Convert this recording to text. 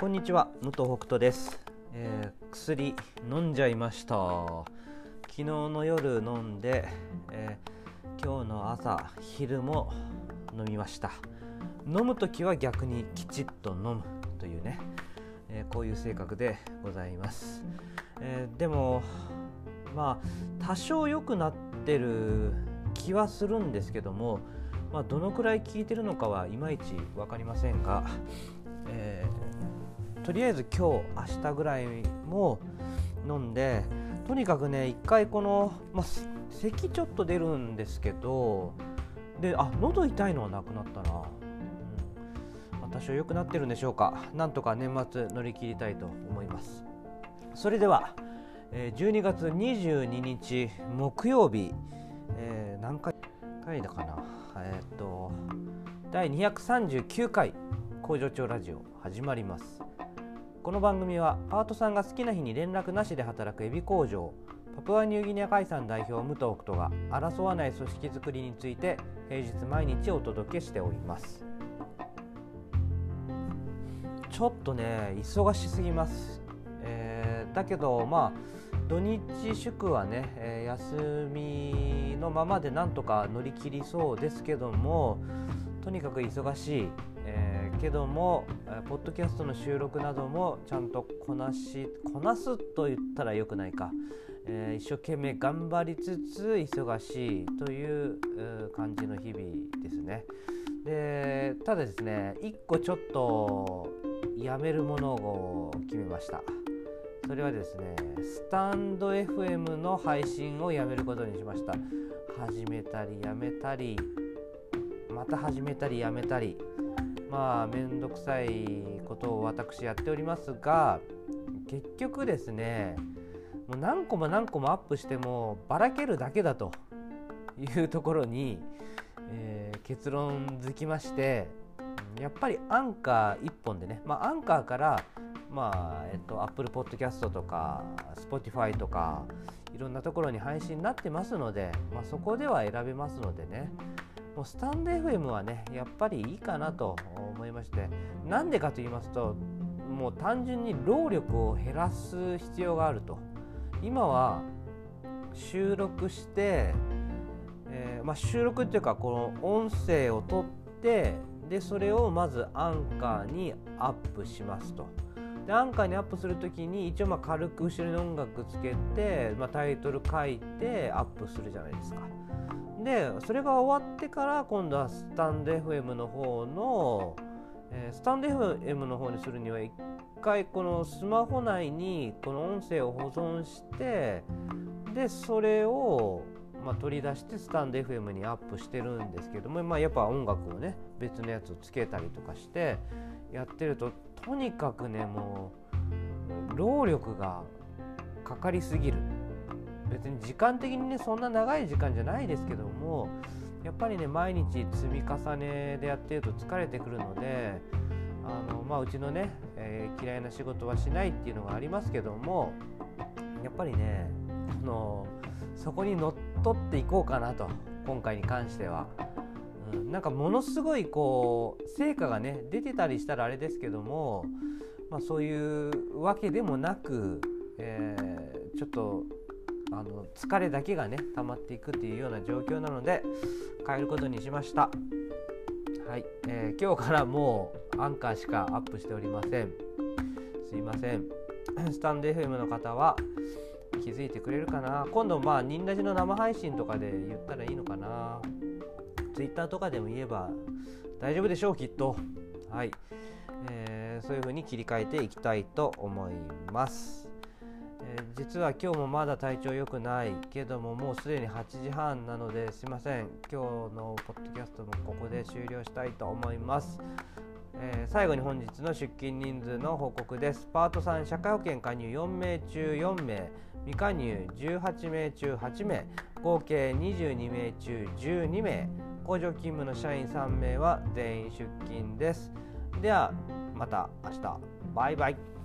こんにちは武藤北斗です、えー薬飲んじゃいました。昨日の夜飲んで、えー今日の朝昼も飲みました。飲む時は逆にきちっと飲むというね、えーこういう性格でございます、えでもまあ多少良くなってる気はするんですけどもまあ、どのくらい効いてるのかはいまいち分かりませんが、えとりあえず今日明日ぐらいも飲んでとにかくね一回この、まあ、咳ちょっと出るんですけどであ喉痛いのはなくなったな、うん。多少良くなってるんでしょうか。なんとか年末乗り切りたいと思います。それでは、12月22日木曜日、えー何回回だかな。えーっと第239回工場長ラジオ始まります。この番組はパートさんが好きな日に連絡なしで働くエビ工場パプアニューギニア海産代表武藤北斗が争わない組織づくりについて平日毎日お届けしております。ちょっとね忙しすぎます、えーだけどまあ土日祝はね、えー休みのままでなんとか乗り切りそうですけどもとにかく忙しい、えーけども、ポッドキャストの収録などもちゃんとこなしこなすと言ったらよくないか、えー一生懸命頑張りつつ忙しいという感じの日々ですね。でただですね一個ちょっとやめるものを決めました。それはですねスタンド FM の配信をやめることにしました始めたりやめたりまた始めたりやめたりまあ面倒くさいことを私やっておりますが結局ですねもう何個も何個もアップしてもばらけるだけだというところに、えー結論づきましてやっぱりアンカー1本でね、まあ、アンカーからまあえっと、Apple Podcast とか Spotify とかいろんなところに配信になってますので、まあ、そこでは選べますのでねもうスタンド FM はねやっぱりいいかなと思いましてなんでかと言いますともう単純に労力を減らす必要があると今は収録して、えーまあ、収録っていうかこの音声を取ってでそれをまずアンカーにアップしますと。でアンカーにアップするときに一応まあ軽く後ろに音楽つけて、まあ、タイトル書いてアップするじゃないですか。でそれが終わってから今度はスタンド FM の方の、えースタンド FM の方にするには一回このスマホ内にこの音声を保存してでそれをまあ、取り出してスタンド FM にアップしてるんですけども、まあ、やっぱ音楽をね別のやつをつけたりとかしてやってるととにかくねもう労力がかかりすぎる。別に時間的にねそんな長い時間じゃないですけどもやっぱりね毎日積み重ねでやってると疲れてくるのであの、まあ、うちのね、えー嫌いな仕事はしないっていうのがありますけどもやっぱりねこのそこにのってとっていこうかなと今回に関しては。うん、なんかものすごいこう成果がね出てたりしたらあれですけども、まあ、そういうわけでもなく、えーちょっとあの疲れだけがね溜まっていくっていうような状況なので変えることにしました。はい、えー今日からもうアンカーしかアップしておりません。すいません。スタンド FM の方は気づいてくれるかな？今度まあニンラジの生配信とかで言ったらいいのかな？Twitter とかでも言えば大丈夫でしょうきっと。はい、えーそういう風に切り替えていきたいと思います、えー実は今日もまだ体調良くないけどももうすでに8時半なのですいません。今日のポッドキャストもここで終了したいと思います。えー最後に本日の出勤人数の報告です。パート3社会保険加入4名中4名、未加入18名中8名、合計22名中12名、工場勤務の社員3名は全員出勤です。ではまた明日。バイバイ。